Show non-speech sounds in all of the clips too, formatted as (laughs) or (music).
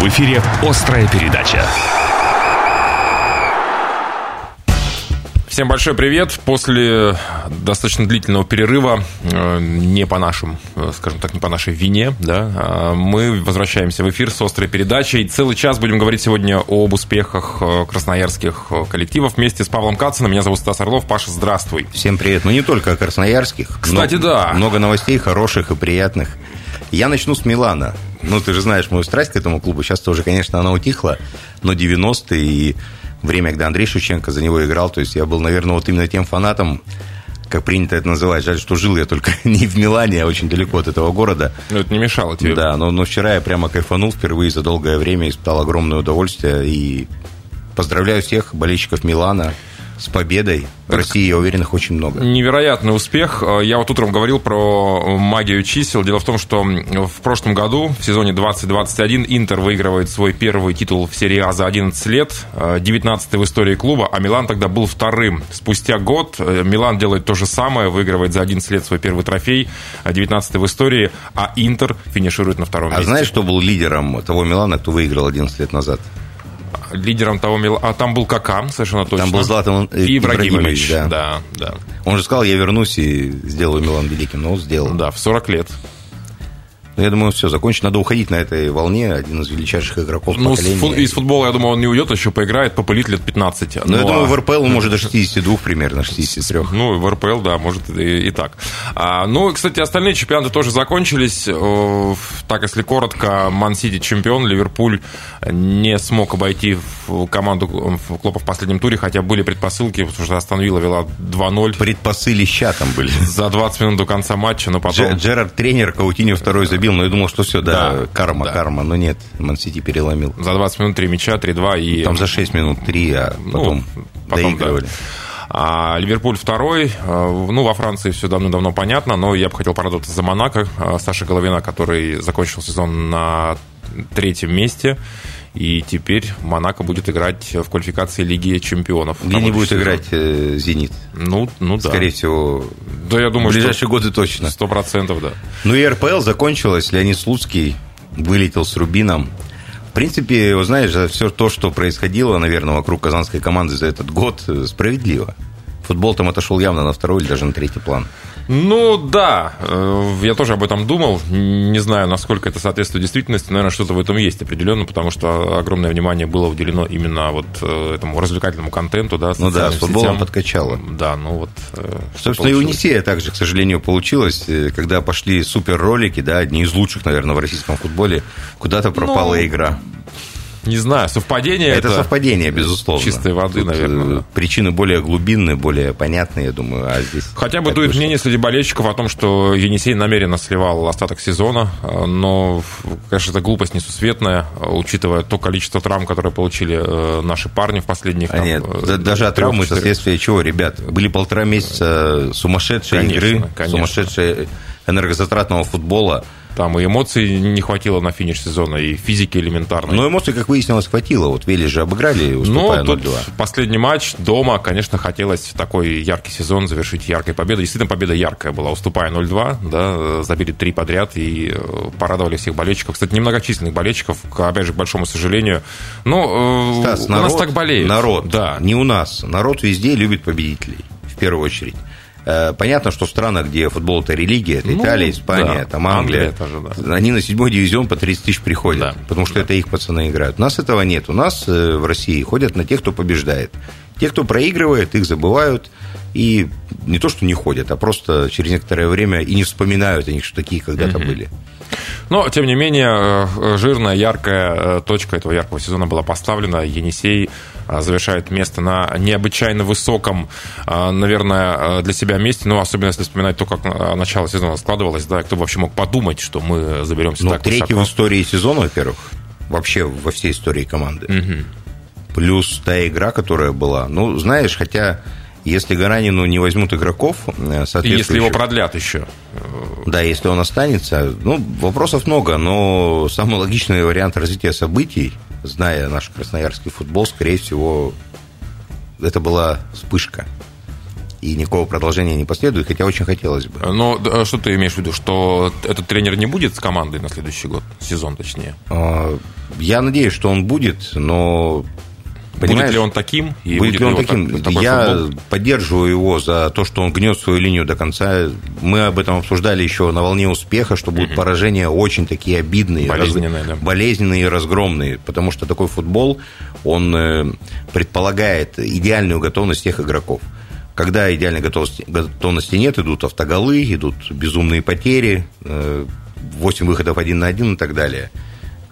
В эфире «Острая передача». Всем большой привет. После достаточно длительного перерыва, э, не по нашим, э, скажем так, не по нашей вине, да, а мы возвращаемся в эфир с острой передачей. Целый час будем говорить сегодня об успехах э, красноярских коллективов вместе с Павлом Кациным. Меня зовут Стас Орлов. Паша, здравствуй. Всем привет. Ну, не только о красноярских. Кстати, но да. Много новостей хороших и приятных. Я начну с Милана. Ну, ты же знаешь мою страсть к этому клубу. Сейчас тоже, конечно, она утихла, но 90-е и время, когда Андрей Шевченко за него играл. То есть я был, наверное, вот именно тем фанатом, как принято это называть. Жаль, что жил я только (laughs) не в Милане, а очень далеко от этого города. Но это не мешало тебе. Да, но, но вчера я прямо кайфанул впервые за долгое время, испытал огромное удовольствие. И поздравляю всех болельщиков Милана с победой. В России, я уверен, их очень много. Невероятный успех. Я вот утром говорил про магию чисел. Дело в том, что в прошлом году, в сезоне 2021, Интер выигрывает свой первый титул в серии А за 11 лет, 19 в истории клуба, а Милан тогда был вторым. Спустя год э, Милан делает то же самое, выигрывает за 11 лет свой первый трофей, 19 в истории, а Интер финиширует на втором А месте. знаешь, кто был лидером того Милана, кто выиграл 11 лет назад? Лидером того Милана... А там был Кака, совершенно точно. Там был Златан И Ибрагимович, Ибрагимович, да. да, да. Он же сказал, я вернусь и сделаю Милан великим. Но он сделал. Да, в 40 лет. Но я думаю, все, закончить. Надо уходить на этой волне. Один из величайших игроков Ну, поколения. из футбола, я думаю, он не уйдет, еще поиграет, попылит лет 15. Но я Ну, думаю, а- в РПЛ он может до 62 примерно, 63. Ну, в РПЛ, да, может и, и так. А, ну, кстати, остальные чемпионаты тоже закончились. Так, если коротко, Ман-Сити чемпион, Ливерпуль не смог обойти в команду в Клопа в последнем туре, хотя были предпосылки, потому что Астон Вилла вела 2-0 Предпосылища там были. за 20 минут до конца матча, но потом... Дже- Джерард тренер, Каутиньо второй забил, но я думал, что все, да, Да, карма, да. карма. Но нет, Мансити переломил. За 20 минут 3 мяча, 3-2 и... Там за 6 минут 3, а потом, Ну, потом, доигрывали. да. А Ливерпуль второй. Э, Ну, во Франции все давно-давно понятно, но я бы хотел порадоваться за Монако. Э, Саша Головина, который закончил сезон на третьем месте. И теперь Монако будет играть в квалификации Лиги Чемпионов. Где не будет сезон. играть э, «Зенит». Ну, ну да. Скорее всего, Да, я думаю, в ближайшие что годы точно. сто процентов, да. Ну и РПЛ закончилась. Леонид Слуцкий вылетел с Рубином. В принципе, вы знаешь, за все то, что происходило, наверное, вокруг казанской команды за этот год, э, справедливо. Футбол там отошел явно на второй или даже на третий план. Ну да, э, я тоже об этом думал. Не знаю, насколько это соответствует действительности. Наверное, что-то в этом есть определенно, потому что огромное внимание было уделено именно вот э, этому развлекательному контенту, да, Ну да, с футболом подкачало. Да, ну вот. э, Собственно, и у получилось. Енисея также, к сожалению, получилось, когда пошли суперролики, да, одни из лучших, наверное, в российском футболе, куда-то пропала Ну, игра. Не знаю, совпадение Это, совпадение, безусловно. чистой воды, Тут, наверное, э, да. Причины более глубинные, более понятные, я думаю, а здесь... Хотя бы дует вышло. мнение среди болельщиков о том, что Енисей намеренно сливал остаток сезона, но, конечно, это глупость несусветная, учитывая то количество травм, которые получили э, наши парни в последних... А там, нет, э, да- даже от травмы это следствие чего, ребят? Были полтора месяца сумасшедшей Конечно, игры, конечно. сумасшедшей энергозатратного футбола. Там и эмоций не хватило на финиш сезона, и физики элементарной. Но эмоций, как выяснилось, хватило. Вот Велес же обыграли, Ну, уступая тут 0-2. последний матч дома, конечно, хотелось такой яркий сезон завершить яркой победой. Действительно, победа яркая была, уступая 0-2, да, забили три подряд и э, порадовали всех болельщиков. Кстати, немногочисленных болельщиков, к, опять же, к большому сожалению. Ну, э, Стас, у нас так болеют. Народ, Да. не у нас. Народ везде любит победителей, в первую очередь. Э, Понятно, что в странах, где футбол это религия, это Ну, Италия, Испания, да, там Англия, Англия тоже, да. они на седьмой дивизион по 30 тысяч приходят, Да. потому что это их пацаны играют. У нас этого нет. У нас э, в России ходят на тех, кто побеждает. Те, кто проигрывает, их забывают и не то, что не ходят, а просто через некоторое время и не вспоминают о них, что такие когда-то были. Но, тем не менее, э, жирная, яркая точка этого яркого сезона была поставлена. Енисей завершает место на необычайно высоком, э, наверное, э, для себя месте. Ну, особенно если вспоминать то, как начало сезона складывалось. Да, кто вообще мог подумать, что мы заберемся Ну, так третий в высоко. истории сезона, во-первых, вообще во всей истории команды. Плюс та игра, которая была. Ну, знаешь, хотя если Гаранину не возьмут игроков, э, И если его продлят еще. Да, если он останется. Ну, вопросов много, но самый логичный вариант развития событий, зная наш красноярский футбол, скорее всего, это была вспышка. и никакого продолжения не последует, хотя очень хотелось бы. Но э, что ты имеешь в виду, что этот тренер не будет с командой на следующий год, сезон точнее? А, я надеюсь, что он будет, но Понимаешь? Будет ли он таким? И будет, будет ли он таким? Так, Я футбол? поддерживаю его за то, что он гнет свою линию до конца. Мы об этом обсуждали еще на волне успеха, что будут угу. поражения очень такие обидные, болезненные, раз... да. болезненные и разгромные, потому что такой футбол, он э, предполагает идеальную готовность тех игроков. Когда идеальной готовности, готовности нет, идут автоголы, идут безумные потери, 8 э, выходов один на один и так далее –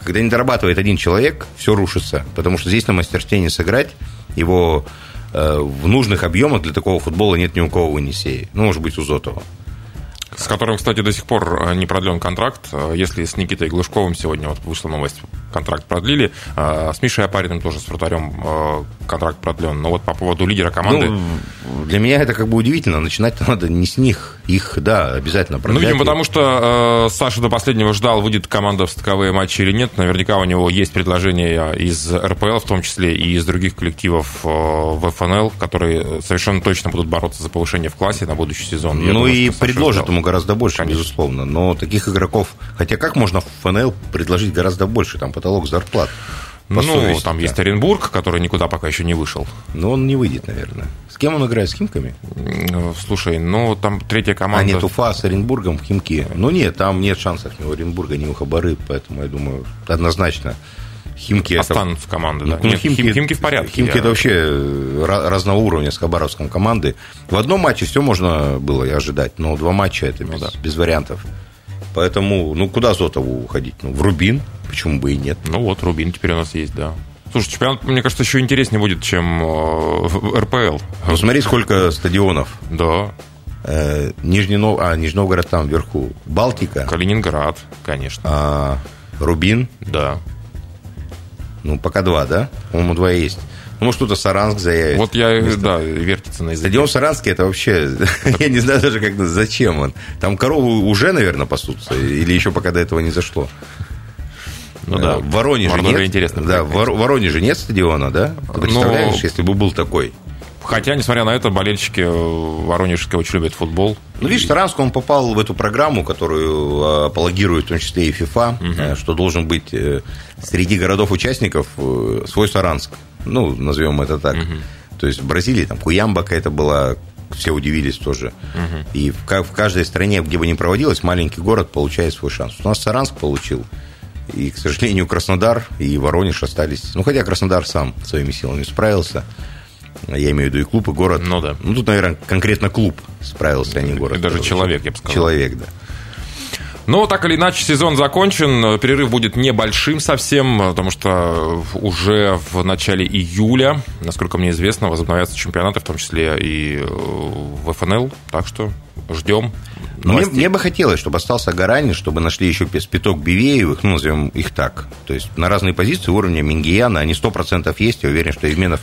когда не дорабатывает один человек, все рушится. Потому что здесь на мастерстве не сыграть. Его э, в нужных объемах для такого футбола нет ни у кого в Енисее. Ну, может быть, у Зотова с которым, кстати, до сих пор э, не продлен контракт. Э, если с Никитой Глушковым сегодня вот вышла новость, контракт продлили. Э, с Мишей Апариным тоже, с вратарем контракт продлен. Но вот по поводу лидера команды... Ну, для меня это как бы удивительно. Начинать надо не с них. Их, да, обязательно продлять. Ну, видимо, потому что э, Саша до последнего ждал, выйдет команда в стыковые матчи или нет. Наверняка у него есть предложения из РПЛ, в том числе и из других коллективов э, в ФНЛ, которые совершенно точно будут бороться за повышение в классе на будущий сезон. Я ну думаю, и предложат ему гораздо больше, Конечно. безусловно. Но таких игроков... Хотя как можно в ФНЛ предложить гораздо больше? Там потолок зарплат. По ну, совести, там да. есть Оренбург, который никуда пока еще не вышел. Но он не выйдет, наверное. С кем он играет? С Химками? Слушай, ну там третья команда... А нет, Уфа с Оренбургом в Химки. Ну нет, там нет шансов ни у Оренбурга, ни у Хабары, поэтому я думаю, однозначно Химки Останутся это... команды, да. Ну, Нет, химки, химки в порядке. Химки я... это вообще э, разного уровня с Хабаровском команды. В одном матче все можно было и ожидать, но два матча это ну, без, да. без вариантов. Поэтому, ну, куда Зотову уходить? Ну, в Рубин, почему бы и нет. Ну, вот, Рубин теперь у нас есть, да. Слушай, чемпионат, мне кажется, еще интереснее будет, чем э, РПЛ. Ну, смотри, сколько стадионов. Да. Э, Нижний, Нов... а, Нижний Новгород там вверху. Балтика. Калининград, конечно. А, Рубин. Да. Ну, пока два, да? По-моему, два есть. Ну, может, кто-то Саранск заявит. Вот я, Вместо... да, вертится на языке. Стадион Саранске, это вообще, (laughs) я не знаю даже, как, зачем он. Там коровы уже, наверное, пасутся, или еще пока до этого не зашло. Ну да. В Воронеже нет. интересно. Да, в Воронеже нет стадиона, да? Ты представляешь, Но... если бы был такой? Хотя, несмотря на это, болельщики Воронежского очень любят футбол. Ну, видишь, Таранск, он попал в эту программу, которую а, апологирует в том числе и ФИФА, угу. что должен быть э, среди городов-участников э, свой Саранск. Ну, назовем это так. Угу. То есть в Бразилии там Куямбака это была все удивились тоже. Угу. И в, в каждой стране, где бы ни проводилось, маленький город получает свой шанс. У нас Саранск получил. И, к сожалению, Краснодар и Воронеж остались. Ну, хотя Краснодар сам своими силами справился. Я имею в виду и клуб, и город. Ну да. Ну тут, наверное, конкретно клуб справился, а не город. И даже человек, я бы сказал. Человек, да. Но так или иначе сезон закончен, перерыв будет небольшим совсем, потому что уже в начале июля, насколько мне известно, возобновятся чемпионаты, в том числе и в ФНЛ, так что ждем. Мне, мне бы хотелось, чтобы остался Гаранин, чтобы нашли еще спиток Бивеевых, ну, назовем их так. То есть на разные позиции уровня Мингияна, они 100% есть, я уверен, что Евменов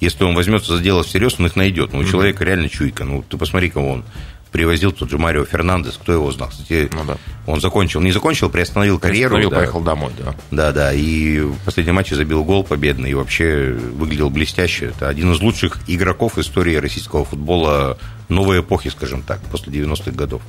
если он возьмется за дело всерьез, он их найдет. Ну, у mm-hmm. человека реально чуйка. Ну, ты посмотри, кого он привозил тот же Марио Фернандес, кто его знал. Кстати, ну, да. он закончил, не закончил, приостановил карьеру. Приостановил, да. поехал домой, да. Да, да, и в последнем матче забил гол победный, и вообще выглядел блестяще. Это один из лучших игроков истории российского футбола новой эпохи, скажем так, после 90-х годов.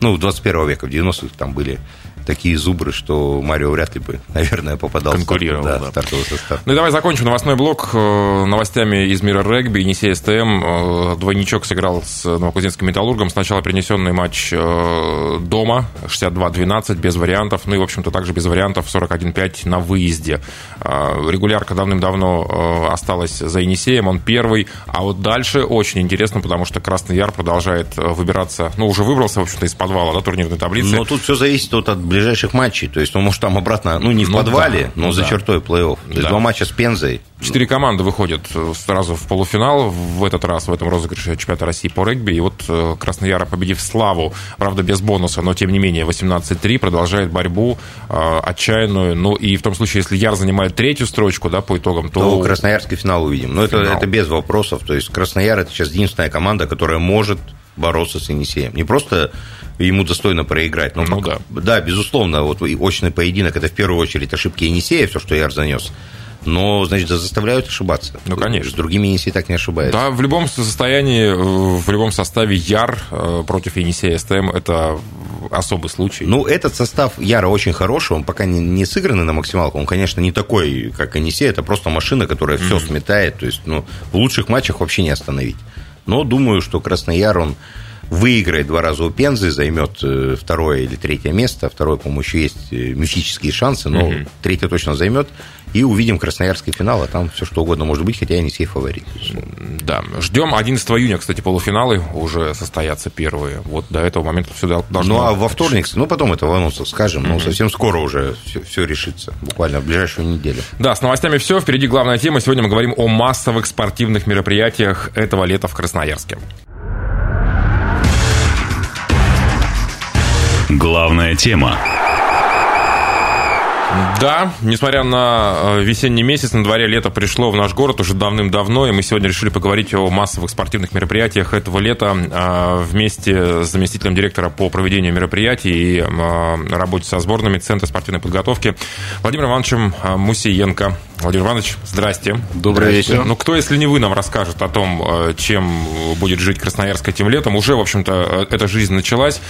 Ну, 21 века, в 90-х там были такие зубры, что Марио вряд ли бы, наверное, попадал Конкурировал, в старт, да, стартовый состав. Ну и давай закончим новостной блок э, новостями из мира регби. Енисей СТМ э, двойничок сыграл с новокузнецким металлургом. Сначала перенесенный матч э, дома 62-12 без вариантов. Ну и, в общем-то, также без вариантов 41-5 на выезде. Регулярка давным-давно осталась за Енисеем. Он первый. А вот дальше очень интересно, потому что Красный Яр продолжает выбираться, ну, уже выбрался, в общем-то, из подвала да, турнирной таблицы. Но тут все зависит от ближайших матчей. То есть он может там обратно, ну не в ну, подвале, да, но ну, за да. чертой плей-офф. То есть да. два матча с Пензой. Четыре команды выходят сразу в полуфинал в этот раз, в этом розыгрыше чемпионата России по регби. И вот э, Краснояра, победив Славу, правда, без бонуса, но тем не менее 18-3, продолжает борьбу э, отчаянную. Ну и в том случае, если Яр занимает третью строчку, да, по итогам, то... То Красноярский финал увидим. Но это, это без вопросов. То есть Краснояр это сейчас единственная команда, которая может бороться с Енисеем. Не просто ему достойно проиграть. Но ну, да. Да, безусловно, вот очный поединок – это в первую очередь ошибки Енисея, все, что Яр занес. но, значит, заставляют ошибаться. Ну, конечно. С другими Енисей так не ошибается. Да, в любом состоянии, в любом составе Яр э, против Енисея СТМ – это особый случай. Ну, этот состав Яра очень хороший, он пока не, не сыгранный на максималку, он, конечно, не такой, как Енисей, это просто машина, которая все mm-hmm. сметает, то есть, ну, в лучших матчах вообще не остановить. Но думаю, что Краснояр, он выиграет два раза у Пензы, займет э, второе или третье место. Второе, по-моему, еще есть э, мифические шансы, но угу. третье точно займет. И увидим красноярский финал, а там все что угодно может быть, хотя я не сей фаворит. Да, ждем 11 июня, кстати, полуфиналы уже состоятся первые. Вот до этого момента все должно... Ну, а во вторник, ну, потом это в анонсах скажем, но совсем скоро уже все, все решится, буквально в ближайшую неделю. Да, с новостями все. Впереди главная тема. Сегодня мы говорим о массовых спортивных мероприятиях этого лета в Красноярске. Главная тема. Да, несмотря на э, весенний месяц, на дворе лето пришло в наш город уже давным-давно, и мы сегодня решили поговорить о массовых спортивных мероприятиях этого лета э, вместе с заместителем директора по проведению мероприятий и э, работе со сборными Центра спортивной подготовки Владимиром Ивановичем Мусиенко. Владимир Иванович, здрасте. Добрый вечер. Ну, кто, если не вы, нам расскажет о том, чем будет жить Красноярск этим летом? Уже, в общем-то, эта жизнь началась.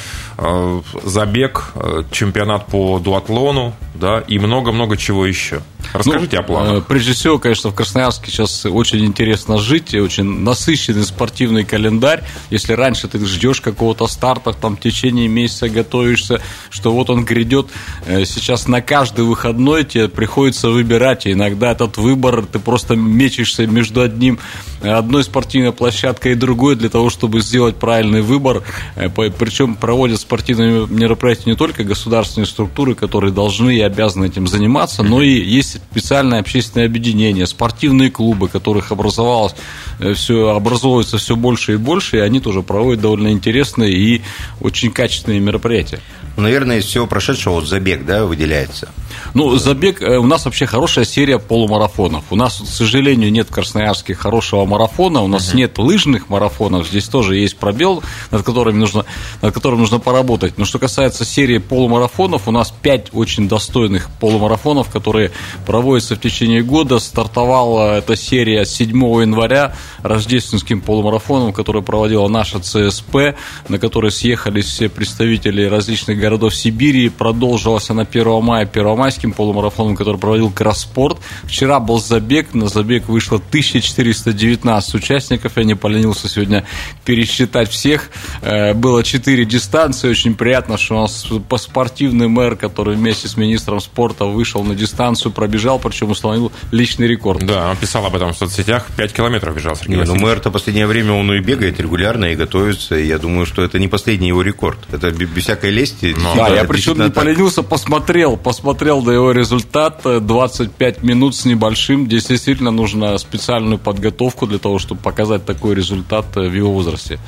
Забег, чемпионат по дуатлону, да, и много-много чего еще. Расскажите ну, о планах. Э, прежде всего, конечно, в Красноярске сейчас очень интересно жить, очень насыщенный спортивный календарь. Если раньше ты ждешь какого-то старта, там в течение месяца готовишься, что вот он грядет, э, сейчас на каждый выходной тебе приходится выбирать, и иногда этот выбор, ты просто мечешься между одним, одной спортивной площадкой и другой для того, чтобы сделать правильный выбор. Э, Причем проводят спортивные мероприятия не только государственные структуры, которые должны и обязаны этим заниматься, но и есть специальное общественное объединение, спортивные клубы, которых образовалось э, все, образовывается все больше и больше, и они тоже проводят довольно интересные и очень качественные мероприятия. Наверное, из всего прошедшего вот забег, да, выделяется. Ну, забег, э, у нас вообще хорошая серия полумарафонов. У нас, к сожалению, нет в Красноярске хорошего марафона, у нас uh-huh. нет лыжных марафонов, здесь тоже есть пробел, над которым нужно, над которым нужно поработать. Но что касается серии полумарафонов, у нас пять очень достойных полумарафонов, которые проводятся в течение года. Стартовала эта серия 7 января рождественским полумарафоном, который проводила наша ЦСП, на который съехались все представители различных городов Сибири. Продолжилась она 1 мая первомайским полумарафоном, который проводил Кросспорт. Вчера был забег, на забег вышло 1419 участников. Я не поленился сегодня пересчитать всех. Э, было 4 дистанции. Очень приятно, что у нас спортивный мэр, который вместе с министром спорта вышел на дистанцию, пробежал, причем установил личный рекорд. Да, он писал об этом в соцсетях. 5 километров бежал Сергей не, ну мэр-то последнее время он и бегает регулярно, и готовится. И я думаю, что это не последний его рекорд. Это без всякой лести. Но, да, я причем не так. поленился, посмотрел, посмотрел до его результата. 25 минут с небольшим. Здесь действительно нужно специальную подготовку для того, чтобы показать такой результат в его возрасте.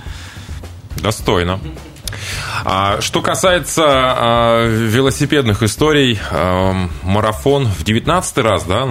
Достойно. А, что касается а, велосипедных историй, а, марафон в 19 раз, да?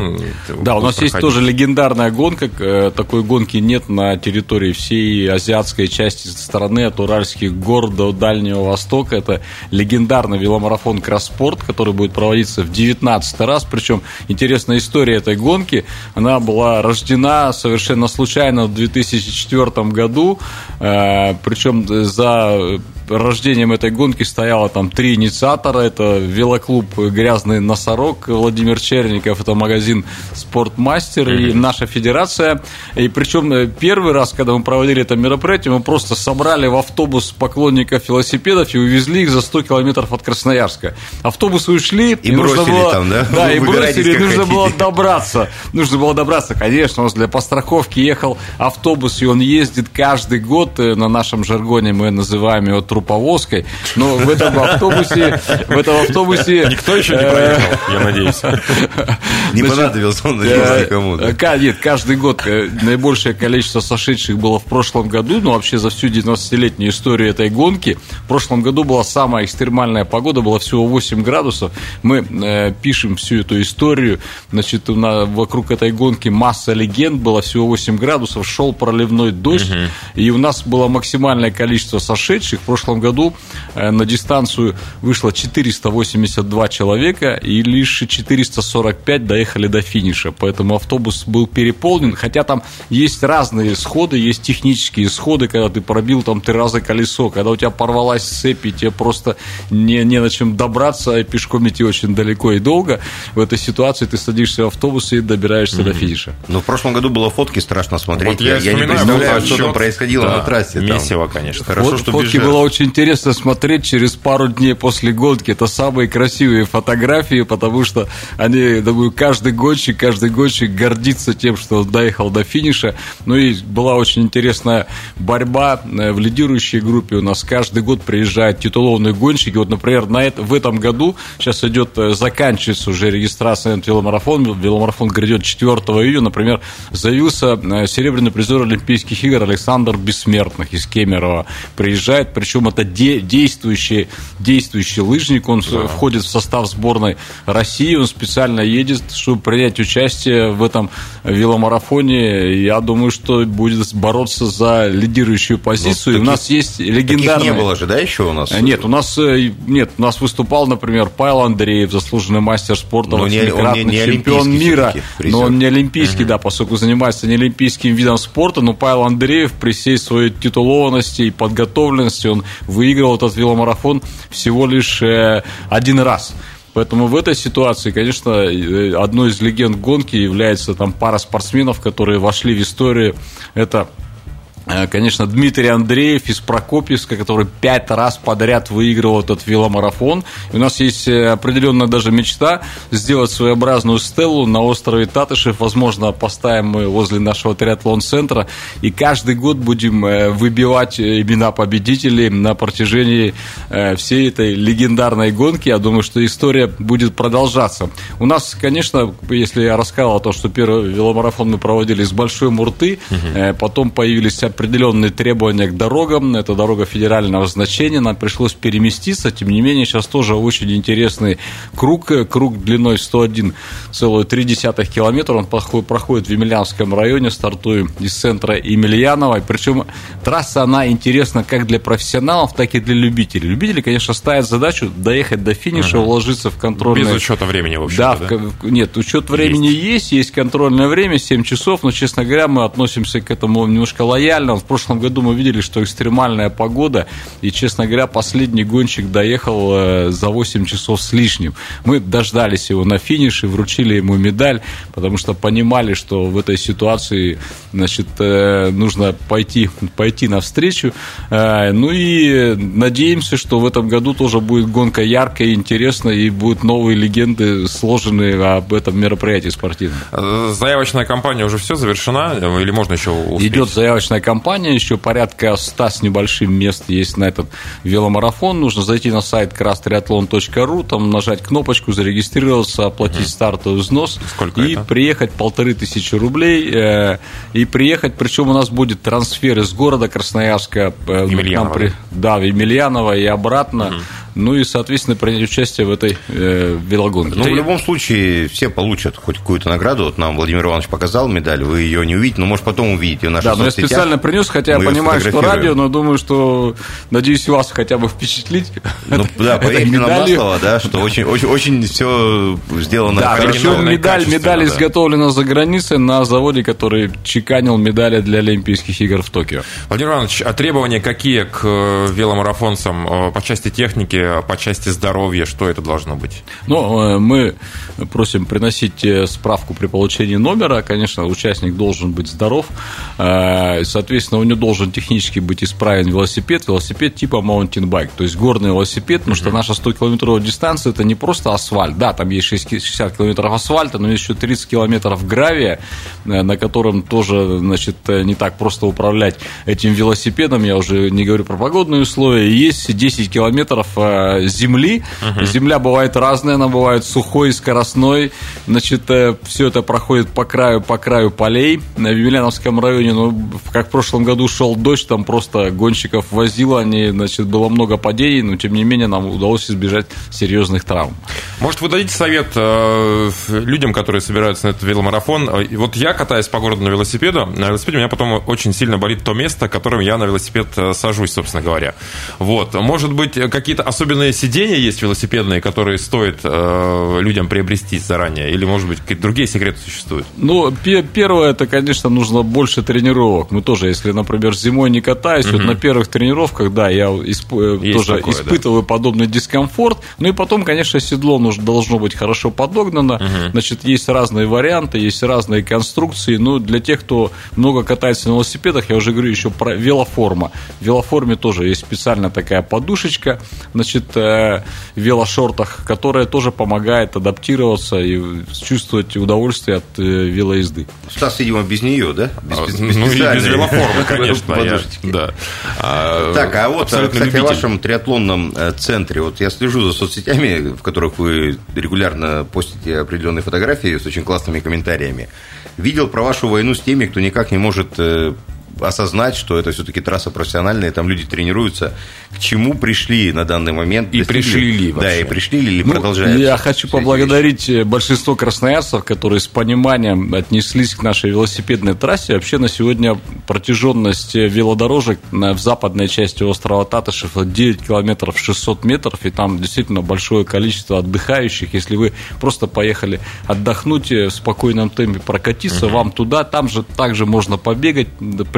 Да, у нас проходить. есть тоже легендарная гонка. Э, такой гонки нет на территории всей азиатской части страны, от Уральских гор до Дальнего Востока. Это легендарный веломарафон Кросспорт, который будет проводиться в 19 раз. Причем интересная история этой гонки. Она была рождена совершенно случайно в 2004 году. Э, Причем за рождением этой гонки стояло там три инициатора. Это велоклуб «Грязный носорог» Владимир Черников, это магазин «Спортмастер» и наша федерация. И причем э, первый раз, когда мы проводили это мероприятие, мы просто собрали в автобус поклонников велосипедов и увезли их за 100 километров от Красноярска. Автобусы ушли. И, бросили было, там, да? Да, Вы и бросили, нужно хотите. было добраться. Нужно было добраться, конечно, у нас для постраховки ехал автобус, и он ездит каждый год, э, на нашем жаргоне мы называем его труповозкой, но в этом автобусе... В этом автобусе... Никто еще не проехал, я надеюсь. (laughs) Не понадобился он э, никому. Нет, каждый год э, наибольшее количество сошедших было в прошлом году, но вообще за всю 90-летнюю историю этой гонки. В прошлом году была самая экстремальная погода, было всего 8 градусов. Мы э, пишем всю эту историю. Значит, на, вокруг этой гонки масса легенд, было всего 8 градусов, шел проливной дождь, и у нас было максимальное количество сошедших. В прошлом году э, на дистанцию вышло 482 человека, и лишь 445 до доехали до финиша. Поэтому автобус был переполнен. Хотя там есть разные сходы, есть технические сходы, когда ты пробил там три раза колесо, когда у тебя порвалась цепь, и тебе просто не, не на чем добраться, и пешком идти очень далеко и долго. В этой ситуации ты садишься в автобус и добираешься mm-hmm. до финиша. Ну, в прошлом году было фотки страшно смотреть. Вот я, я не представляю, что там происходило да, на трассе. Месиво, конечно. Хорошо, Фот, что Фотки без было очень интересно смотреть через пару дней после гонки. Это самые красивые фотографии, потому что они, думаю, каждый гонщик, каждый гонщик гордится тем, что доехал до финиша. Ну и была очень интересная борьба э, в лидирующей группе. У нас каждый год приезжают титулованные гонщики. Вот, например, на это, в этом году сейчас идет, э, заканчивается уже регистрация на веломарафон. Веломарафон грядет 4 июня. Например, заявился э, серебряный призер Олимпийских игр Александр Бессмертных из Кемерово. Приезжает, причем это де- действующий, действующий лыжник. Он да. входит в состав сборной России. Он специально едет, чтобы принять участие в этом веломарафоне. Я думаю, что будет бороться за лидирующую позицию. Ну, таких, у нас есть легендарный... не было же, да, еще у нас? Нет, у нас, э, нет, у нас выступал, например, Павел Андреев, заслуженный мастер спорта, но не, он не, не чемпион мира. Но он не олимпийский, угу. да, поскольку занимается не олимпийским видом спорта, но Павел Андреев при всей своей титулованности и подготовленности, он выиграл этот веломарафон всего лишь э, один раз. Поэтому в этой ситуации, конечно, э, одной из легенд гонки является там пара спортсменов, которые вошли в историю. Это конечно, Дмитрий Андреев из Прокопьевска, который пять раз подряд выигрывал этот веломарафон. И у нас есть э, определенная даже мечта сделать своеобразную стеллу на острове Татышев. Возможно, поставим мы возле нашего триатлон-центра. И каждый год будем э, выбивать имена победителей на протяжении всей этой легендарной гонки. Я думаю, что история будет продолжаться. У нас, конечно, если я рассказывал о том, что первый веломарафон мы проводили с Большой Мурты, угу. потом появились определенные требования к дорогам. Это дорога федерального значения. Нам пришлось переместиться. Тем не менее, сейчас тоже очень интересный круг. Круг длиной 101,3 километра. Он проходит в Емельянском районе. Стартуем из центра Емельянова. И причем трасса, она интересна как для профессионалов, так и для любителей. Любители, конечно, ставят задачу доехать до финиша, угу. уложиться в контрольное... Без учета времени, в общем-то, да, да? Нет, учет времени есть. есть, есть контрольное время, 7 часов, но, честно говоря, мы относимся к этому немножко лояльно реально, в прошлом году мы видели, что экстремальная погода, и, честно говоря, последний гонщик доехал э, за 8 часов с лишним. Мы дождались его на финише, вручили ему медаль, потому что понимали, что в этой ситуации, значит, э, нужно пойти, пойти навстречу. Э, ну и надеемся, что в этом году тоже будет гонка яркая и интересная, и будут новые легенды сложены об этом мероприятии спортивном. Заявочная кампания уже все завершена, или можно еще успеть? Идет заявочная кампания компания, еще порядка 100 с небольшим мест есть на этот веломарафон. Нужно зайти на сайт краstriathlon.ru, там нажать кнопочку, зарегистрироваться, оплатить угу. стартовый взнос Сколько и это? приехать полторы тысячи рублей. Э, и приехать, причем у нас будет трансфер из города Красноярска. Э, Емельянова. При... Да, в Емельяново и обратно. Угу ну и, соответственно, принять участие в этой э, велогонке. Ну, в любом случае, все получат хоть какую-то награду. Вот нам Владимир Иванович показал медаль, вы ее не увидите, но, может, потом увидите в наших Да, но я специально принес, хотя я понимаю, что радио, но думаю, что, надеюсь, вас хотя бы впечатлить. Ну, да, поверьте нам на слово, да, что очень, очень, очень все сделано да, причем медаль, медаль изготовлена за границей на заводе, который чеканил медали для Олимпийских игр в Токио. Владимир Иванович, а требования какие к э, веломарафонцам э, по части техники, по части здоровья, что это должно быть? Ну, э, мы просим приносить э, справку при получении номера. Конечно, участник должен быть здоров. Э, соответственно, у него должен технически быть исправен велосипед. Велосипед типа mountain bike, то есть горный велосипед, потому что наша 100-километровая дистанция – это не просто асфальт. Да, там есть 60 километров асфальта, но есть еще 30 километров гравия, на котором тоже, значит, не так просто управлять этим велосипедом. Я уже не говорю про погодные условия. Есть 10 километров Э, земли. Угу. Земля бывает разная, она бывает сухой, скоростной. Значит, э, все это проходит по краю, по краю полей. В Емельяновском районе, ну, как в прошлом году шел дождь, там просто гонщиков возило, они, значит, было много падений, но тем не менее нам удалось избежать серьезных травм. Может, вы дадите совет э, людям, которые собираются на этот веломарафон? Вот я катаюсь по городу на велосипеде, на велосипеде у меня потом очень сильно болит то место, которым я на велосипед сажусь, собственно говоря. Вот. Может быть, какие-то особенности особенные сиденья есть велосипедные, которые стоит э, людям приобрести заранее? Или, может быть, какие-то другие секреты существуют? Ну, первое, это, конечно, нужно больше тренировок. Мы тоже, если, например, зимой не катаюсь, угу. вот на первых тренировках, да, я исп... Э, тоже такое, испытываю да. подобный дискомфорт. Ну и потом, конечно, седло нужно, должно быть хорошо подогнано. Угу. Значит, есть разные варианты, есть разные конструкции. Ну, для тех, кто много катается на велосипедах, я уже говорю еще про велоформа. В велоформе тоже есть специально такая подушечка, значит, э, в велошортах, которая тоже помогает адаптироваться и чувствовать удовольствие от э, велоезды. Стас, видимо, без нее, да? Без, без, без ну, и без велоформы, (laughs) конечно. Я, да. А, так, а вот, кстати, любитель. о вашем триатлонном э, центре. Вот я слежу за соцсетями, в которых вы регулярно постите определенные фотографии с очень классными комментариями. Видел про вашу войну с теми, кто никак не может осознать, что это все-таки трасса профессиональная, там люди тренируются. К чему пришли на данный момент? И пришли ли вообще? Да, и пришли ли или ну, продолжают? Я хочу поблагодарить вещи? большинство красноярцев, которые с пониманием отнеслись к нашей велосипедной трассе. Вообще на сегодня протяженность велодорожек в западной части острова Татышев 9 километров 600 метров, и там действительно большое количество отдыхающих. Если вы просто поехали отдохнуть в спокойном темпе, прокатиться, угу. вам туда, там же также можно побегать,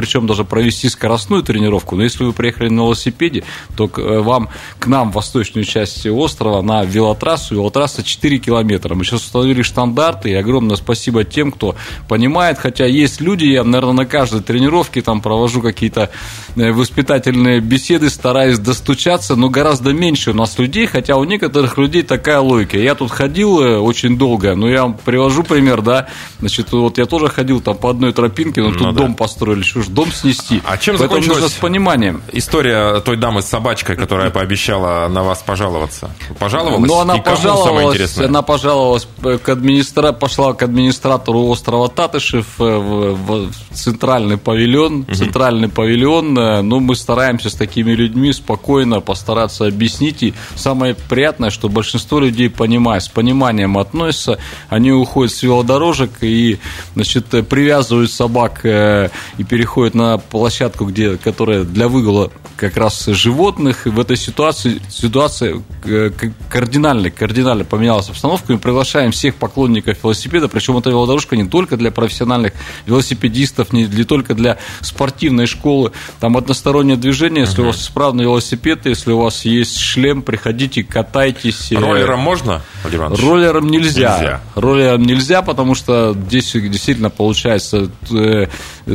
причем даже провести скоростную тренировку. Но если вы приехали на велосипеде, то э, вам к нам в восточную часть острова на велотрассу. Велотрасса 4 километра. Мы сейчас установили стандарты, и огромное спасибо тем, кто понимает. Хотя есть люди, я, наверное, на каждой тренировке там провожу какие-то э, воспитательные беседы, стараюсь достучаться, но гораздо меньше у нас людей, хотя у некоторых людей такая логика. Я тут ходил э, очень долго, но я вам привожу пример, да, значит, вот я тоже ходил там по одной тропинке, но ну, тут да. дом построили, что ж, дом снести. А чем Поэтому закончилась с пониманием? история той дамы с собачкой, которая пообещала на вас пожаловаться? Пожаловалась? Ну, она пожаловалась, она пожаловалась к администра... пошла к администратору острова Татышев э, в, в центральный павильон. Угу. Центральный павильон. Э, ну, мы стараемся с такими людьми спокойно постараться объяснить. И самое приятное, что большинство людей понимает, с пониманием относятся. Они уходят с велодорожек и, значит, привязывают собак э, и переходят на площадку, где, которая для выгула как раз животных. И в этой ситуации ситуация э, кардинально, кардинально поменялась обстановка. Мы приглашаем всех поклонников велосипеда, причем эта велодорожка не только для профессиональных велосипедистов, не, не только для спортивной школы. Там одностороннее движение. Если uh-huh. у вас исправный велосипед, если у вас есть шлем, приходите, катайтесь. Э, Роллером можно, Владимир Роллером нельзя. нельзя. Роллером нельзя, потому что здесь действительно получается э,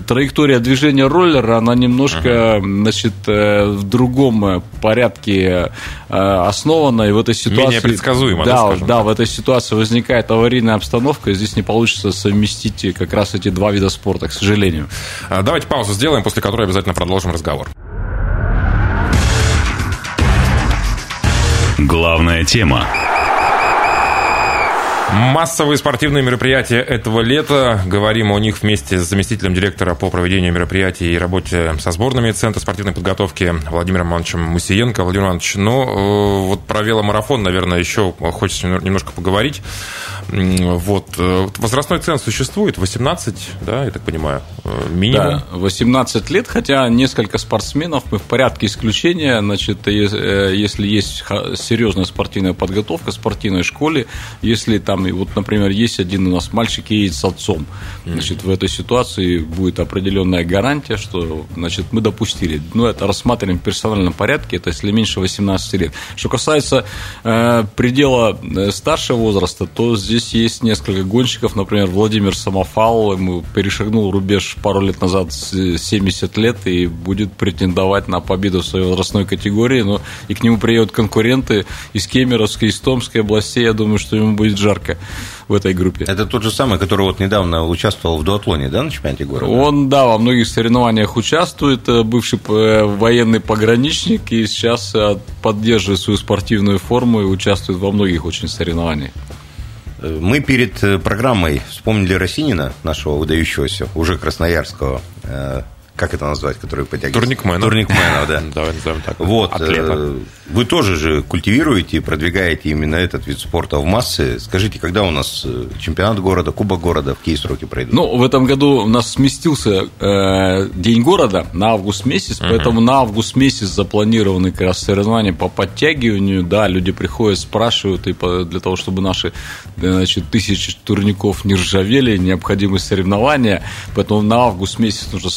траектория движения роллера, она немножко, ага. значит, э, в другом порядке э, основана, и в этой ситуации... Менее предсказуемо, да, да, да, в этой ситуации возникает аварийная обстановка, и здесь не получится совместить как раз эти два вида спорта, к сожалению. А, давайте паузу сделаем, после которой обязательно продолжим разговор. Главная тема. Массовые спортивные мероприятия этого лета. Говорим о них вместе с заместителем директора по проведению мероприятий и работе со сборными Центра спортивной подготовки Владимиром Ивановичем Мусиенко. Владимир Иванович, ну, э, вот про веломарафон, наверное, еще хочется немножко поговорить. Вот. Э, возрастной ценз существует, 18, да, я так понимаю, э, минимум? Да, 18 лет, хотя несколько спортсменов, мы в порядке исключения, значит, если есть серьезная спортивная подготовка в спортивной школе, если там там, и вот, например, есть один у нас мальчик едет с отцом. Значит, в этой ситуации будет определенная гарантия, что, значит, мы допустили. Ну, это рассматриваем в персональном порядке, это если меньше 18 лет. Что касается э, предела э, старшего возраста, то здесь есть несколько гонщиков, например, Владимир Самофал, ему перешагнул рубеж пару лет назад 70 лет и будет претендовать на победу в своей возрастной категории, но и к нему приедут конкуренты из Кемеровской, из Томской областей, я думаю, что ему будет жарко человека в этой группе. Это тот же самый, который вот недавно участвовал в дуатлоне, да, на чемпионате города? Он, да, во многих соревнованиях участвует, э, бывший э, военный пограничник, и сейчас э, поддерживает свою спортивную форму и участвует во многих очень соревнованиях. Мы перед программой вспомнили Росинина, нашего выдающегося, уже красноярского как это назвать, которые подтягиваются? Турникменов. Турникменов, да. (laughs) Давай назовем так. Вот, Атлета. э, вы тоже же культивируете и продвигаете именно этот вид спорта в массы. Скажите, когда у нас э, чемпионат города, Кубок города, в какие сроки пройдут? Ну, в этом году у нас сместился э, День города на август месяц, поэтому на август месяц запланированы как раз соревнования по подтягиванию. Да, люди приходят, спрашивают, и по- для того, чтобы наши э, значит, тысячи турников не ржавели, необходимы соревнования. Поэтому на август месяц нужно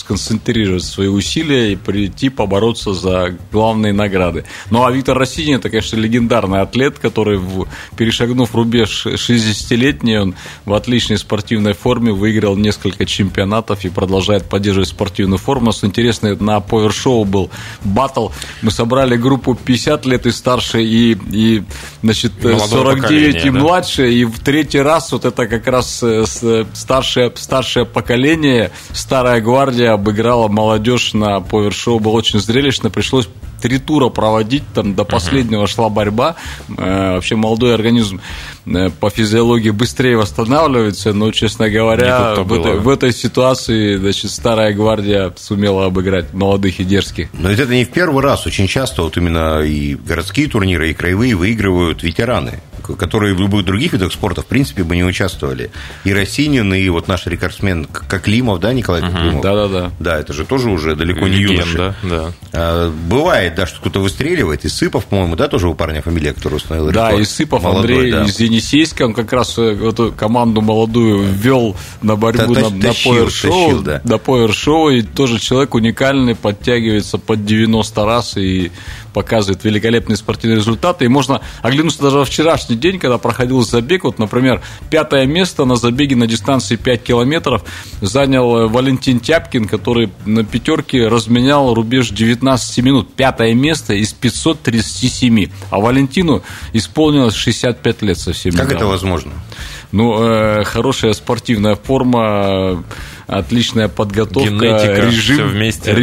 сконцентрировать свои усилия и прийти побороться за главные награды. Ну, а Виктор Россинин, это, конечно, легендарный атлет, который, в- перешагнув рубеж 60-летний, он в отличной спортивной форме выиграл несколько чемпионатов и продолжает поддерживать спортивную форму. У нас интересно, на повер-шоу был батл. Мы собрали группу 50 лет и старше, и, и значит, И молодое 49 и да. младше. И в третий раз вот это как раз э, с- старшее, старшее поколение, старая гвардия обыграла молодежь на повер-шоу. Было очень зрелищно. Пришлось три тура проводить, там до последнего шла борьба. Э, Вообще молодой организм э, по физиологии быстрее восстанавливается, но, честно говоря, в этой, в этой ситуации значит, старая гвардия сумела обыграть молодых и дерзких. Но ведь это не в первый раз. Очень часто вот именно и городские турниры, и краевые выигрывают ветераны, которые в любых других видах спорта, в принципе, бы не участвовали. И Росинин, и вот наш рекордсмен Коклимов, да, Николай Коклимов? Да-да-да. Да, это же тоже уже далеко не юноша. Легенда, да. А, Бывает, да, что кто-то выстреливает. И Сыпов, по-моему, да, тоже у парня фамилия, который установил Да, рекорд. и Сыпов Молодой, Андрей да. из Енисейска, он как раз э, эту команду молодую ввел на борьбу Та- на, та- на тащил, повер-шоу. тащил, да. На повер-шоу, и тоже человек уникальный, подтягивается под 90 раз и показывает великолепные спортивные результаты. И можно оглянуться даже во вчерашний день, когда проходил забег. Вот, например, пятое место на забеге на дистанции 5 километров занял э, Валентин Тяпкин, который на пятерке разменял рубеж 19 минут. Пятое место из 537. А Валентину исполнилось 65 лет совсем Как недавно. это возможно? Ну, э, хорошая спортивная форма, отличная подготовка, Генетика, режим, вместе, да.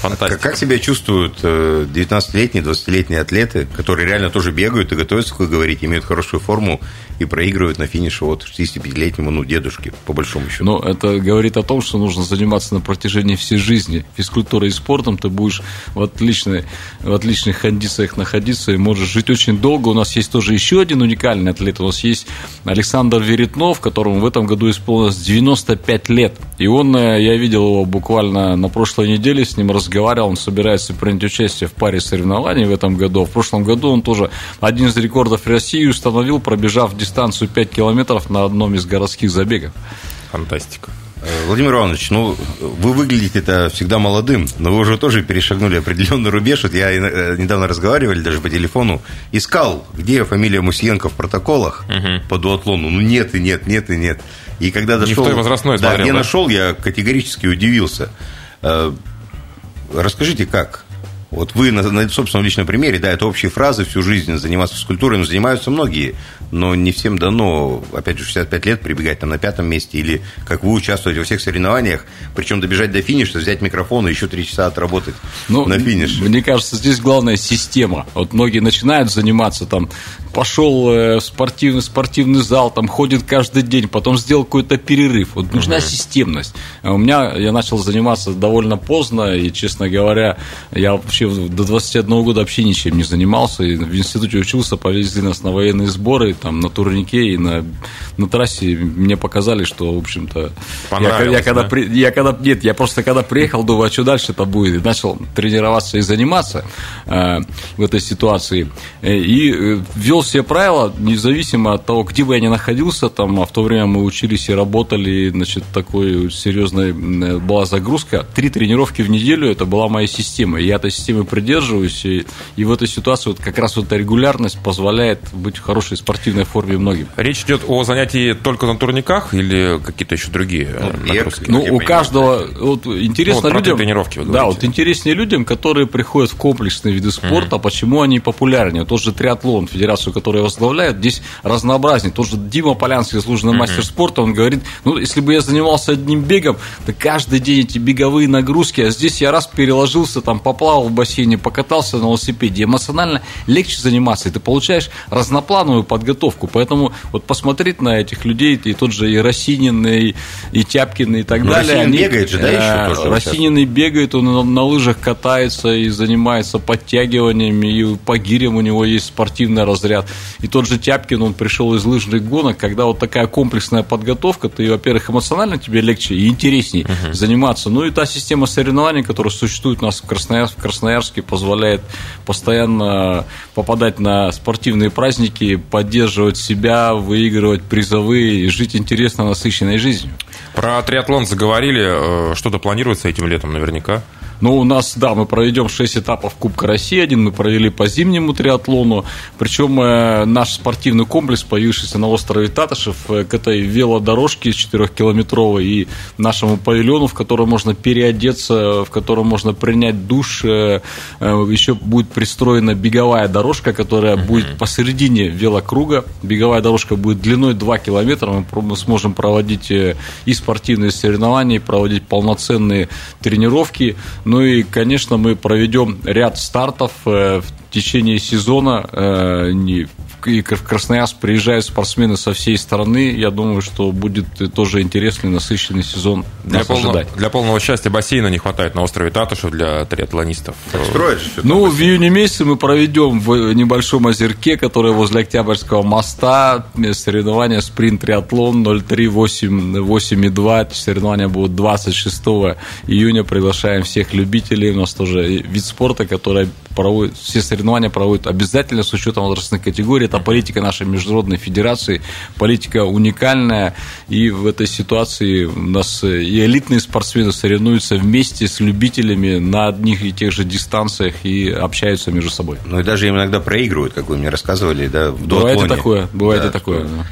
Фантастика. Как, как себя чувствуют э, 19-летние, 20-летние атлеты, которые реально тоже бегают и готовятся, как вы говорите, имеют хорошую форму и проигрывают на финише вот 65-летнему, ну, дедушке, по большому счету? Но это говорит о том, что нужно заниматься на протяжении всей жизни физкультурой и спортом. Ты будешь в, отличной, в отличных кондициях находиться и можешь жить очень долго. У нас есть тоже еще один уникальный атлет. У нас есть Александр Веретнов, которому в этом году исполнилось 95 лет. И он, э, я видел его буквально на прошлой неделе, с ним разговаривал, он собирается принять участие в паре соревнований в этом году. В прошлом году он тоже один из рекордов России установил, пробежав дистанцию 5 километров на одном из городских забегов. Фантастика. Э, Владимир Иванович, ну, вы выглядите это всегда молодым, но вы уже тоже перешагнули определенный рубеж. Вот я э, недавно разговаривали даже по телефону, искал, где фамилия Мусиенко в протоколах по дуатлону. Ну, нет и нет, нет и нет. И когда Не в дошел... той возрастной Да, смотрел, да? нашел, я категорически удивился. Расскажите, как? Вот вы на, на собственном личном примере, да, это общие фразы, всю жизнь заниматься физкультурой, но занимаются многие, но не всем дано, опять же, 65 лет прибегать там на пятом месте, или как вы участвуете во всех соревнованиях, причем добежать до финиша, взять микрофон и еще три часа отработать Ну, на финише. Мне кажется, здесь главная система. Вот многие начинают заниматься там, пошел э, в спортивный, спортивный зал, там ходит каждый день, потом сделал какой-то перерыв. Вот нужна системность. А у меня я начал заниматься довольно поздно, и, честно говоря, я вообще до 21 года вообще ничем не занимался. И в институте учился, повезли нас на военные сборы, там, на турнике и на, на трассе. Мне показали, что, в общем-то, я, я когда да? при- я когда нет, я просто когда приехал, думаю, а что дальше это будет, и начал тренироваться и заниматься э, в этой ситуации Э, и э, ввел все правила, независимо от того, где бы я ни находился, там, а в то время мы учились и работали, значит, такой серьезная м, была загрузка. Три тренировки в неделю это была моя система, и я этой системы придерживаюсь, и, и в этой ситуации вот как раз вот эта регулярность позволяет быть в хорошей спортивной форме многим. Речь идет о занятии только на турниках или какие-то еще другие я- нагрузки? Ну, у каждого вот интересно Ну, вот людям. тренировки да, вот интереснее людям, которые приходят в комплексные виды спорта, почему они популярнее. Тот же триатлон, федерацию, которую возглавляет, здесь разнообразнее. Тот же Дима Полянский, заслуженный мастер спорта, он говорит, ну, если бы я занимался одним бегом, то каждый день эти беговые нагрузки, а здесь я раз переложился, там, поплавал бассейне, покатался на велосипеде. Эмоционально легче заниматься, и ты получаешь разноплановую подготовку. Поэтому вот посмотреть на этих людей, и тот же и Росинин, и, и Тяпкин, и так Ну, далее. Росинин они, бегает же, да, еще э, тоже Росинин и бегает, он на, на лыжах катается и занимается подтягиваниями, и по гирям у него есть спортивный разряд. И тот же Тяпкин, он пришел из лыжных гонок, когда вот такая комплексная подготовка, ты, во-первых, эмоционально тебе легче и интересней заниматься. Ну и та система соревнований, которая существует у нас в Красноярске, в Красноярске позволяет постоянно попадать на спортивные праздники, поддерживать себя, выигрывать призовые и жить интересно, насыщенной жизнью. Про триатлон заговорили. Э, Что-то планируется этим летом наверняка. Ну, у нас, да, мы проведем 6 этапов Кубка России. Один мы провели по зимнему триатлону. Причем э, наш спортивный комплекс, появившийся на острове Татышев, э, к этой велодорожке 4-километровой и нашему павильону, в котором можно переодеться, в котором можно принять душ, э, э, еще будет пристроена беговая дорожка, которая будет посередине велокруга. Беговая дорожка будет длиной 2 километра. Мы Мы сможем проводить э, и спортивные соревнования, и проводить полноценные тренировки. Ну и, конечно, мы проведем ряд стартов э, в течение сезона. И в Красноярск приезжают спортсмены со всей страны. Я думаю, что будет тоже интересный, насыщенный сезон Для, нас полного- ожидать. для полного счастья бассейна не хватает на острове Татышев для триатлонистов. Же что-то. Ну, в июне месяце мы проведем в небольшом озерке, которое возле Октябрьского моста, соревнования спринт-триатлон 03-8-2. Соревнования будут 26 июня. Приглашаем всех любителей. У нас тоже вид спорта, который проводит, все соревнования проводят обязательно с учетом возрастных категорий. Это политика нашей международной федерации, политика уникальная. И в этой ситуации у нас э, и элитные спортсмены соревнуются вместе с любителями на одних и тех же дистанциях и общаются между собой. Ну и даже им иногда проигрывают, как вы мне рассказывали, да, в Бывает и такое, бывает Да, и такое. да.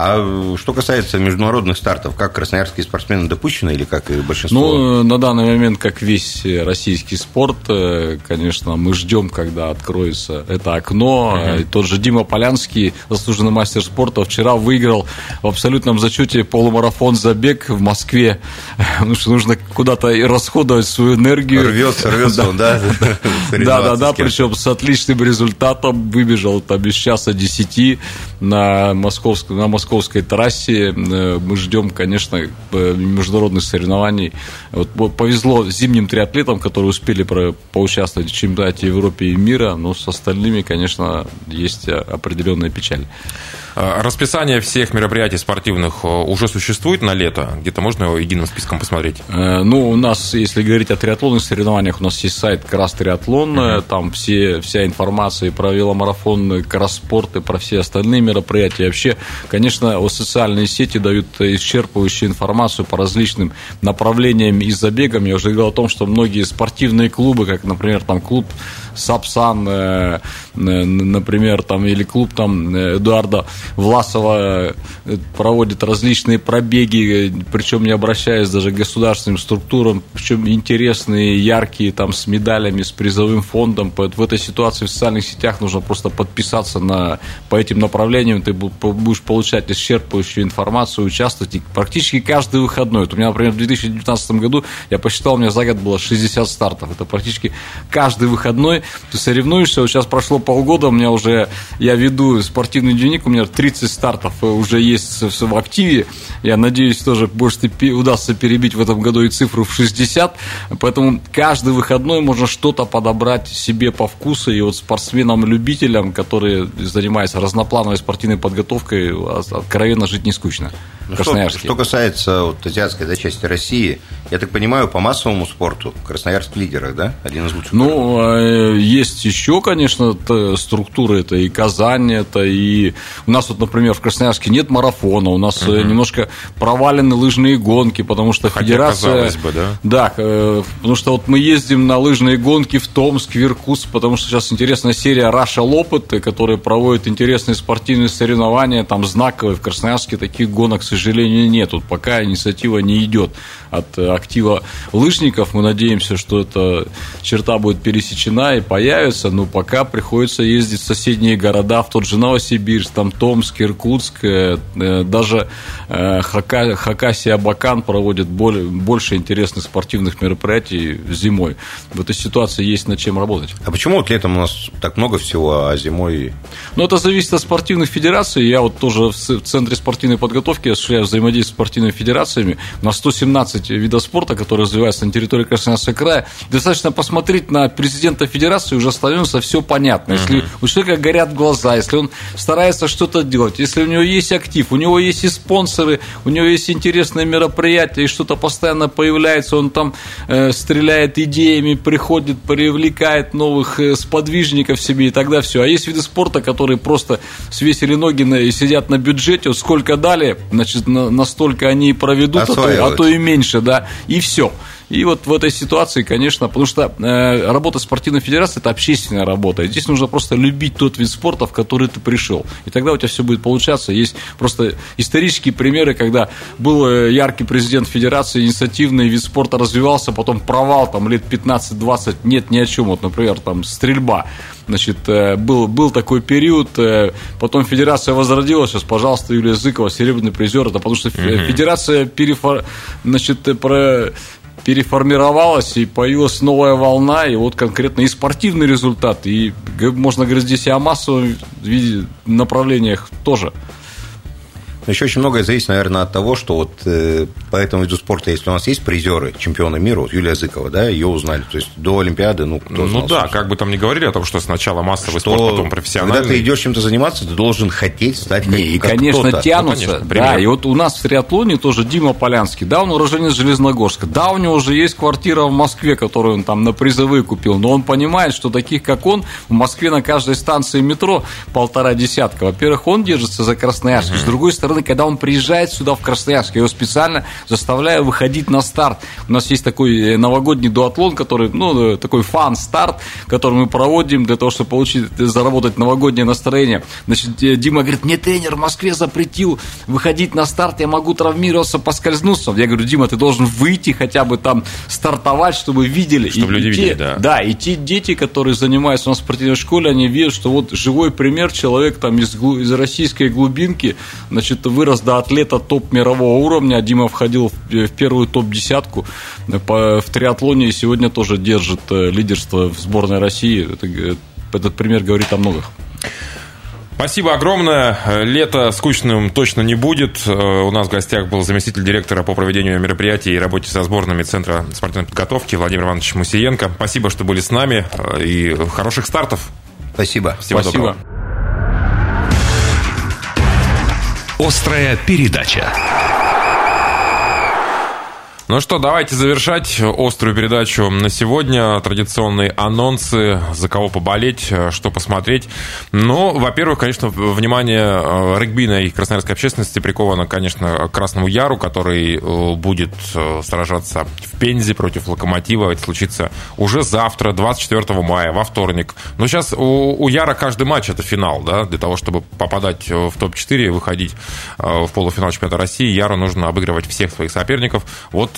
А что касается международных стартов, как красноярские спортсмены допущены или как и большинство? Ну, э, на данный момент, как весь российский спорт, э, конечно, мы ждем, когда откроется это окно. Э, Тот же Дима Полянский, заслуженный мастер спорта, вчера выиграл в абсолютном зачете полумарафон забег в Москве. (laughs) Потому что нужно куда-то и расходовать свою энергию. рвется, рвется он, да? (laughs) Да, да, да, причем с отличным результатом выбежал там без часа 10 на московской, на московской трассе. Э, Мы ждем, конечно, э, международных соревнований. Вот по- повезло зимним триатлетам, которые успели поучаствовать в чемпионате Европы и мира, но с остальными, конечно, есть э, определенная печаль. Э, Расписание всех мероприятий спортивных э, уже существует на лето? Где-то можно его единым списком посмотреть? Э, Ну, у нас, если говорить о триатлонных соревнованиях, у нас есть сайт Крас Триатлон, э, там все, вся информация и про веломарафон, и кросспорт, и про все остальные мероприятия. И вообще, конечно, социальные сети дают исчерпывающую информацию по различным направлениям и забегам. Я уже говорил о том, что многие спортивные клубы, как, например, там клуб Сапсан, э, э, например, там, или клуб там э, Эдуарда Власова проводит различные пробеги, причем не обращаясь даже к государственным структурам, причем интересные, яркие, там, с медалями, с призовым фондом. В этой ситуации в социальных сетях нужно просто подписаться на, по этим направлениям, ты будешь получать исчерпывающую информацию, участвовать и практически каждый выходной. Вот у меня, например, в 2019 году, я посчитал, у меня за год было 60 стартов. Это практически каждый выходной ты соревнуешься. Вот сейчас прошло полгода, у меня уже, я веду спортивный дневник, у меня 30 стартов уже есть в активе. Я надеюсь, тоже может и удастся перебить в этом году и цифру в 60. Поэтому каждый выходной можно что-то подобрать себе по вкусу. И вот спортсменам-любителям, которые занимаются разноплановой спортивной подготовкой, а- откровенно жить не скучно. В Ну, что, Красноярске. что касается вот, азиатской да, части России, я так понимаю, по массовому спорту Красноярск в лидерах, да? Один из лучших. Ну, э, есть еще, конечно, структуры. Это и Казань, это и... У нас вот, например, в Красноярске нет марафона, у нас э, немножко провалены лыжные гонки, потому что Хотя, федерация... казалось бы, да. Да, э, потому что вот мы ездим на лыжные гонки в Томск, в Иркутск, потому что сейчас интересная серия Раша Лопот, которая проводит интересные спортивные соревнования, там знаковые в Красноярске таких гонок, к сожалению, нет. Вот пока инициатива не идет от актива лыжников. Мы надеемся, что эта черта будет пересечена и появится, но пока приходится ездить в соседние города, в тот же Новосибирск, там Томск, Иркутск, э, даже э, Хака, Хакасия Абакан проводит больше интересных спортивных мероприятий зимой. В этой ситуации есть над чем работать. А почему вот летом у нас так много всего, а зимой... Ну, это зависит от спортивных федераций. Я вот тоже в Центре спортивной подготовки осуществляю взаимодействие с спортивными федерациями. На 117 видов спорта, которые развиваются на территории Красноярского края, достаточно посмотреть на президента федерации, уже становится все понятно. Если у человека горят глаза, если он старается что-то делать, если у него есть актив, у него есть и спонсоры, у него есть интересные мероприятия, и что-то постоянно появляется, он там э, стреляет идеями, приходит, привлекает новых э, сподвижников себе, и тогда все. А есть виды спорта, которые просто свесили ноги на, и сидят на бюджете, вот сколько дали, значит, на, настолько они проведут, а то, а то и меньше, да, и все. И вот в этой ситуации, конечно, потому что э, работа спортивной федерации – это общественная работа. И здесь нужно просто любить тот вид спорта, в который ты пришел. И тогда у тебя все будет получаться. Есть просто исторические примеры, когда был э, яркий президент федерации, инициативный вид спорта развивался, потом провал, там лет 15-20, нет ни о чем. Вот, например, там стрельба. Значит, э, был, был такой период, потом федерация возродилась, сейчас, пожалуйста, Юлия Зыкова, серебряный призер, это потому что федерация перефор... значит, про переформировалась и появилась новая волна, и вот конкретно и спортивный результат, и можно говорить здесь и о массовом направлениях тоже. Но еще очень многое зависит, наверное, от того, что вот э, по этому виду спорта, если у нас есть призеры, чемпионы мира, вот Юлия Зыкова, да, ее узнали. То есть до Олимпиады, ну, кто Ну да, как бы там ни говорили о том, что сначала массовый что, спорт, потом профессиональный. Когда ты идешь чем-то заниматься, ты должен хотеть стать Не, и, как конечно, кто-то. тянутся. Ну, конечно, да, и вот у нас в триатлоне тоже Дима Полянский. Да, он уроженец Железногорска. Да, у него уже есть квартира в Москве, которую он там на призовые купил. Но он понимает, что таких, как он, в Москве на каждой станции метро полтора десятка. Во-первых, он держится за Красноярск. С другой стороны, когда он приезжает сюда, в Красноярск. Я его специально заставляю выходить на старт. У нас есть такой э, новогодний дуатлон, который, ну, э, такой фан-старт, который мы проводим для того, чтобы получить, э, заработать новогоднее настроение. Значит, Дима говорит, мне тренер в Москве запретил выходить на старт, я могу травмироваться, поскользнуться. Я говорю, Дима, ты должен выйти хотя бы там стартовать, чтобы видели. Чтобы и, люди и видели, те, да. Да, и те дети, которые занимаются у нас в спортивной школе, они видят, что вот живой пример, человек там из, из российской глубинки, значит, вырос до атлета топ мирового уровня. Дима входил в первую топ-десятку в триатлоне и сегодня тоже держит э, лидерство в сборной России. Э, этот пример говорит о многих. Спасибо огромное. Лето скучным точно не будет. Э, у нас в гостях был заместитель директора по проведению мероприятий и работе со сборными Центра спортивной подготовки Владимир Иванович Мусиенко. Спасибо, что были с нами. И хороших стартов. Спасибо. Всего Спасибо. доброго. Острая передача. Ну что, давайте завершать острую передачу на сегодня. Традиционные анонсы, за кого поболеть, что посмотреть. Ну, во-первых, конечно, внимание э, регбийной красноярской общественности приковано, конечно, к Красному Яру, который э, будет э, сражаться в Пензе против Локомотива. Это случится уже завтра, 24 мая, во вторник. Но сейчас у, у Яра каждый матч это финал, да, для того, чтобы попадать в топ-4 и выходить в полуфинал чемпионата России, Яру нужно обыгрывать всех своих соперников. Вот Э,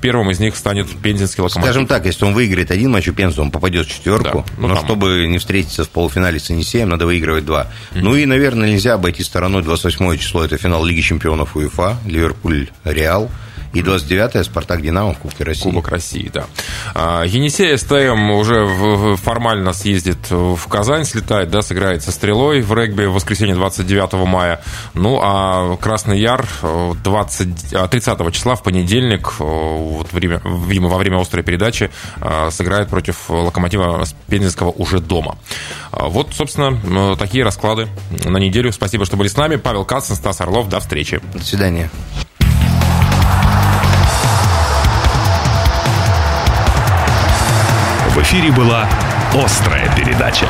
первым из них станет пензенский локомотив. Скажем так, если он выиграет один матч у Пенза, он попадет в четверку. Да, ну, но там... чтобы не встретиться в полуфинале с Енисеем, надо выигрывать два. Mm-hmm. Ну и, наверное, нельзя обойти стороной 28 число. Это финал Лиги чемпионов УЕФА. Ливерпуль-Реал. И 29-е «Спартак Динамо» в Кубке России. Кубок России, да. А, Енисей СТМ уже формально съездит в Казань, слетает, да, сыграет со «Стрелой» в регби в воскресенье 29 мая. Ну, а Красный Яр 20, 30 а, числа в понедельник, вот время, видимо, во время острой передачи, а, сыграет против «Локомотива» Пензенского уже дома. Вот, собственно, такие расклады на неделю. Спасибо, что были с нами. Павел Кацин, Стас Орлов. До встречи. До свидания. Эфире была «Острая передача».